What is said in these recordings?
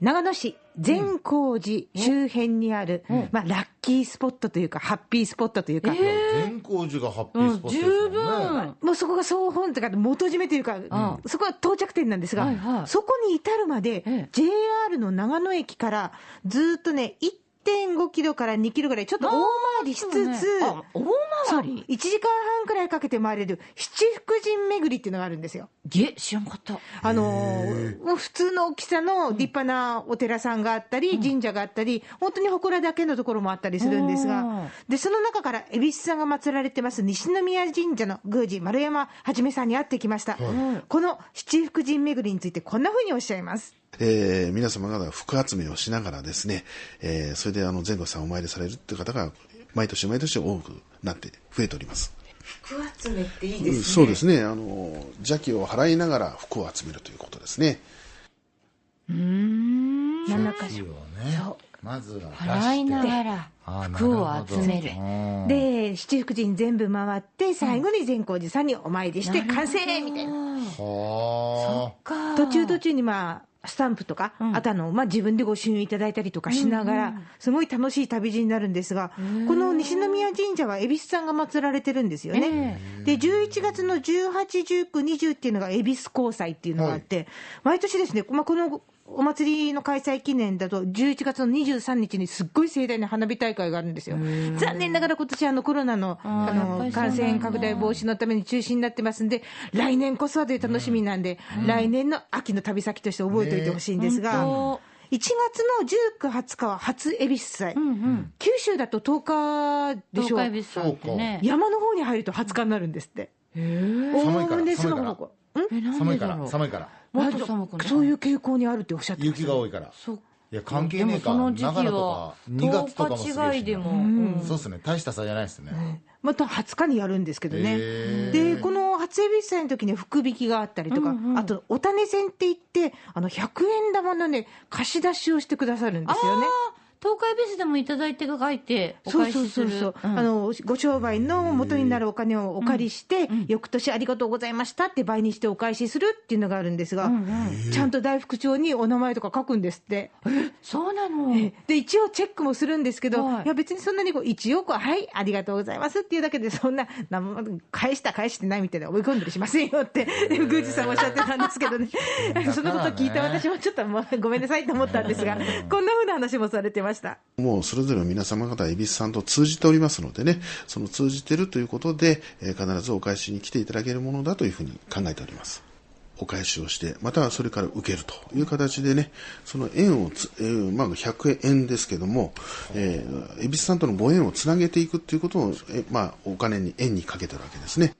長野市善光寺周辺にある、まあ、ラッキースポットというか、ハッピースポットというか、善光寺がハッピースポットです十もんね。分。もうそこが総本というか、元締めというか、そこが到着点なんですが、はいはい。そこに至るまで、ええ。JR の長野駅からずっとね、1.5キロから2キロぐらい、ちょっと大回りしつつ、あ大回り？1時間半くらいかけて回れる七福神巡りっていうのがあるんですよ。げ知らんかった。あのー。もう普通の大きさの立派なお寺さんがあったり、神社があったり、本当に祠だけのところもあったりするんですうん。が、で、その中から恵比寿さんが祀られてます西宮神社の宮司丸山はじめさんに会ってきました。この七福神巡りについてこんな風におっしゃいます。えー皆様方が福集めをしながらですね、えーそれであの前後さんお参りされるっていう方が毎年毎年多くなって増えております。福集めっていいうんそうですね。あの邪気を払いながら福を集めるということですね。七箇所。火をね。まずは。払いながら服を集めるうんで、七福神全部回って、最後に善光寺さんにお参りして完成みたいな。はあ。途中途中にまあ、スタンプとか、あとあの、まあ、自分でご朱印いただいたりとかしながら、すごい楽しい旅路になるんですが、この西宮神社は恵比寿さんが祀られてるんですよね。で、11月の18、19、20っていうのが恵比寿交際っていうのがあって、毎年ですね、まあ、このお祭りの開催記念だと、11月の23日にすっごい盛大な花火大会があるんですよ。残念ながら今年あのコロナのあの感染拡大防止のために中止になってますんで、来年こそはという楽しみなんで、来年の秋の旅先として覚えておいてほしいんですが、本1月の19、20日は初恵比寿祭、九州だと10日でしょ東海ビスさんってね。山の方に入ると20日になるんですって。寒いから寒いから寒いから。もっと寒くなるそういう傾向にあるっておっしゃってました雪が多いから。そっいや、関係ねえか。でもその時期長野とはか、2月とかもすげえし10日違いでもうんそうっすね。大した差じゃないですね。また20日にやるんですけどね。へで、この初恵比寿祭の時に福引きがあったりとか、あと、お種銭って言って、あの、100円玉のね、貸し出しをしてくださるんですよね。東海ビスでもいただいて書いておそうそう返しする。そうそう、うん。あのご商売の元になるお金をお借りして、翌年ありがとうございましたって倍にしてお返しするっていうのがあるんですが、ちゃんと大福帳にお名前とか書くんですって。そうなの？で一応チェックもするんですけど、はい。い、や別にそんなにこう一応こう、はい、ありがとうございますっていうだけで、そんな、な返した、返してないみたいな、追い込んだりしませんよって、宮司 さんおっしゃってたんですけどね、そのこと聞いた私もちょっともうごめんなさいと思ったんですが、こんなふうな話もされてました。もうそれぞれの皆様方、恵比寿さんと通じておりますのでね、その通じてるということで、えー必ずお返しに来ていただけるものだというふうに考えております。お返しをして、またはそれから受けるという形でね、その縁をつ、えーまあ、100円ですけども、えー、恵比寿さんとのご縁をつなげていくということを、えまあ、お金に、円にかけてるわけですね。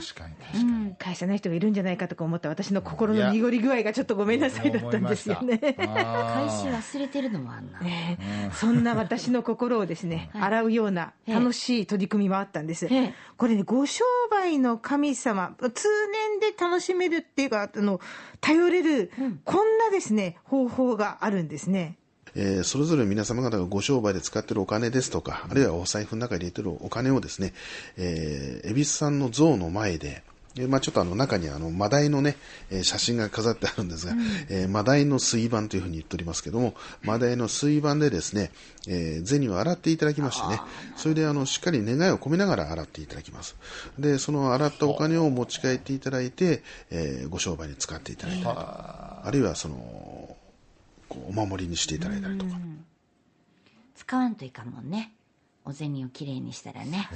確かに確かに。返さない人がいるんじゃないかとか思った私の心の濁り具合がちょっとごめんなさいだったんですよね。返しあ忘れてるのもあんなね そんな私の心をですね、洗うような楽しい取り組みもあったんですええ。これね、ご商売の神様、通年で楽しめるっていうか、あの、頼れる、こんなですね、方法があるんですね。えーそれぞれ皆様方がご商売で使っているお金ですとか、あるいはお財布の中に入れているお金をですね、えー、恵比寿さんの像の前で、でまあ、ちょっとあの中にあのマダイのね、えー写真が飾ってあるんですが、えーマダイの水盤というふうに言っておりますけども、マダイの水盤でですね、えー銭を洗っていただきましてね、それであのしっかり願いを込めながら洗っていただきます。で、その洗ったお金を持ち帰っていただいて、えーご商売に使っていただいたりとか、あるいはその、こうお守りにしていただいたりとか、使わんといかんもんね。お銭をきれいにしたらね。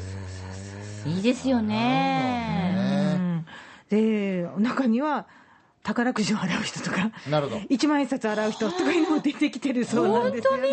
いいですよね。うん。で、中には、宝くじを洗う人とか、なるほど。一万円札洗う人とかいうのも出てきてるそうなんですよね。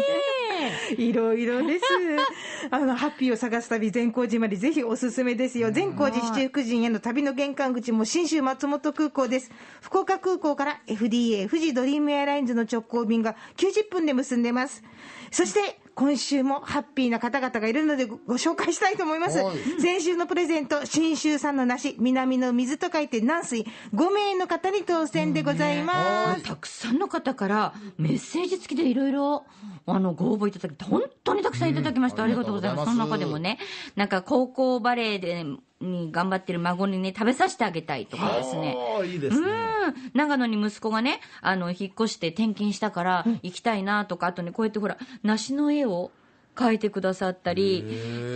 いろいろです。あの、ハッピーを探す旅、善光寺までぜひおすすめですよ。善光寺七福神への旅の玄関口も新州松本空港です。福岡空港から FDA、富士ドリームエアラインズの直行便が90分で結んでます。そして、今週もハッピーな方々がいるのでごご紹介したいと思います。はい。先週のプレゼント、信州産の梨、南の水と書いて南水、5名の方に当選でございます。たくさんの方からメッセージ付きでいろいろあのご応募いただき本当にたくさんいただきました、うん。ありがとうございます。その中でもねなんか高校バレーでに頑張ってる孫にね食べさせてあげたいとかですね。いいですね。うん。長野に息子がねあの引っ越して転勤したから行きたいなとか、あとねこうやってほら梨の絵をを描いてくださったり、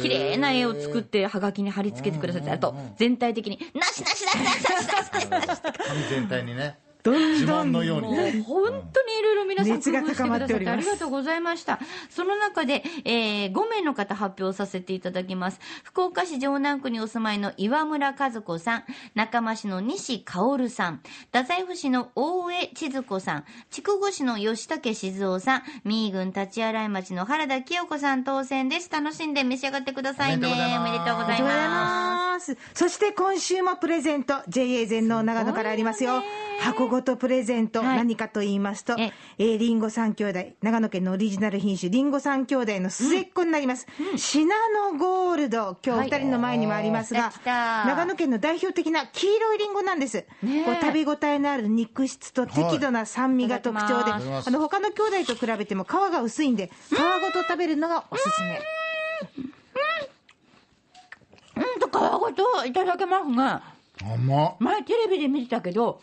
綺麗な絵を作ってはがきに貼り付けてくださって、あと全体的に、なしなしなしなしなしなしなし。全体にね。どん自どん慢のようにもうね。本当にいろいろ皆さん熱が高まっております工夫してくださってありがとうございました。その中で、えー5名の方発表させていただきます。福岡市城南区にお住まいの岩村和子さん、中間市の西薫さん、太宰府市の大江千鶴子さん、筑後市の吉武静雄さん、三井郡立洗町の原田清子さん当選です。楽しんで召し上がってくださいね。おめでとうございますおめでとうございありがとうございまます。そして今週もプレゼント、JA 全農長野からありますよ。箱ごとプレゼント、はい。何かと言いますと、ええ。ー、リンゴ三兄弟、長野県のオリジナル品種、リンゴ三兄弟の末っ子になります。シナノゴールド、今日お二人の前にもありますが、はい長野県の代表的な黄色いリンゴなんです。こう食べ応えのある肉質と適度な酸味が特徴で、はいあの他の兄弟と比べても皮が薄いんで、皮ごと食べるのがおすすめ。うん。と皮ごといただけますが、甘っ。前テレビで見てたけど、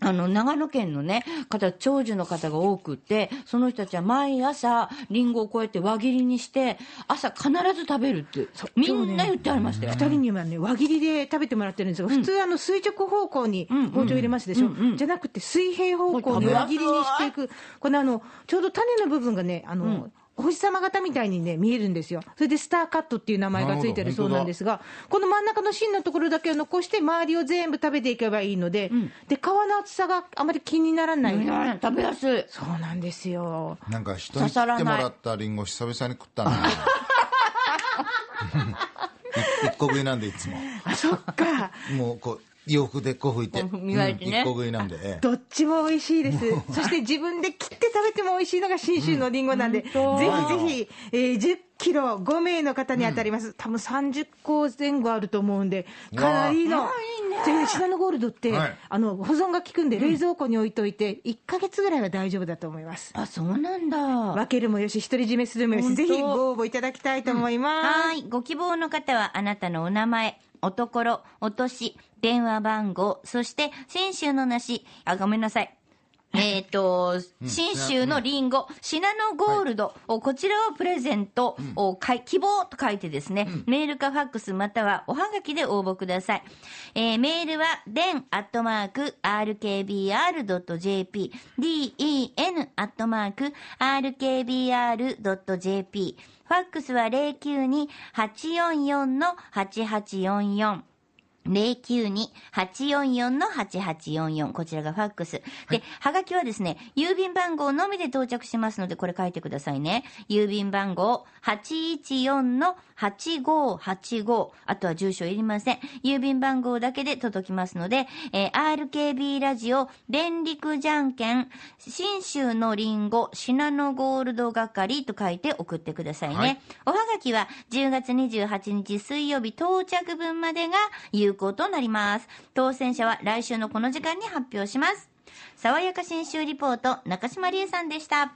あの、長野県のね、方、長寿の方が多くって、その人たちは毎朝、リンゴをこうやって輪切りにして、朝必ず食べるって、みんな言ってありましたよ。二人にはね、輪切りで食べてもらってるんですが、普通、あの垂直方向にん包丁入れますでしょ、うんうん。じゃなくて、水平方向に輪切りにしていく、このあのちょうど種の部分がね、あのお星様型みたいにね、見えるんですよ、それでスターカットっていう名前がついてるそうなんですが、この真ん中の芯のところだけを残して、周りを全部食べていけばいいので、で皮の厚さがあまり気にならない、うん食べやすい。そうなんですよ。なんか人に切ってもらったリンゴ久々に食ったな。い 一個食いなんでいつも。あそっかもうこう、洋服でこう拭いて。こう磨いてねうん一個食いなんで。ええどっちも美味しいです。そして自分で切って食べても美味しいのが信州のりんごなんで、ぜひぜひ、えー10キロ5名の方に当たります。多分30個前後あると思うんで、かなりの。でシナノゴールドって、はいあの保存が効くんで冷蔵庫に置いといて、1ヶ月ぐらいは大丈夫だと思います。あ、そうなんだ。分けるもよし、独り占めするもよし、ぜひご応募いただきたいと思います。はい。ご希望の方は、あなたのお名前、おところ、お年、電話番号、そして、信州の梨、あ、ごめんなさい。えっ、と、信州のリンゴ、シナノゴールド、おこちらをプレゼント、をかい希望と書いてですね、メールかファックスまたはおはがきで応募ください。えーメールは、den アットマーク rkbr.jp、den アットマーク rkbr.jp、ファックスは092-844-8844。092-844-8844。こちらがファックス。で、はがきはですね、郵便番号のみで到着しますので、これ書いてくださいね。郵便番号814-8585。あとは住所いりません。郵便番号だけで届きますので、えー RKB ラジオ、電力じゃんけん、新州のリンゴ、シナノゴールド係と書いて送ってくださいね。はいおはがきは10月28日水曜日到着分までが有効となります。当選者は来週のこの時間に発表します。爽やか新州リポート、中島理恵さんでした。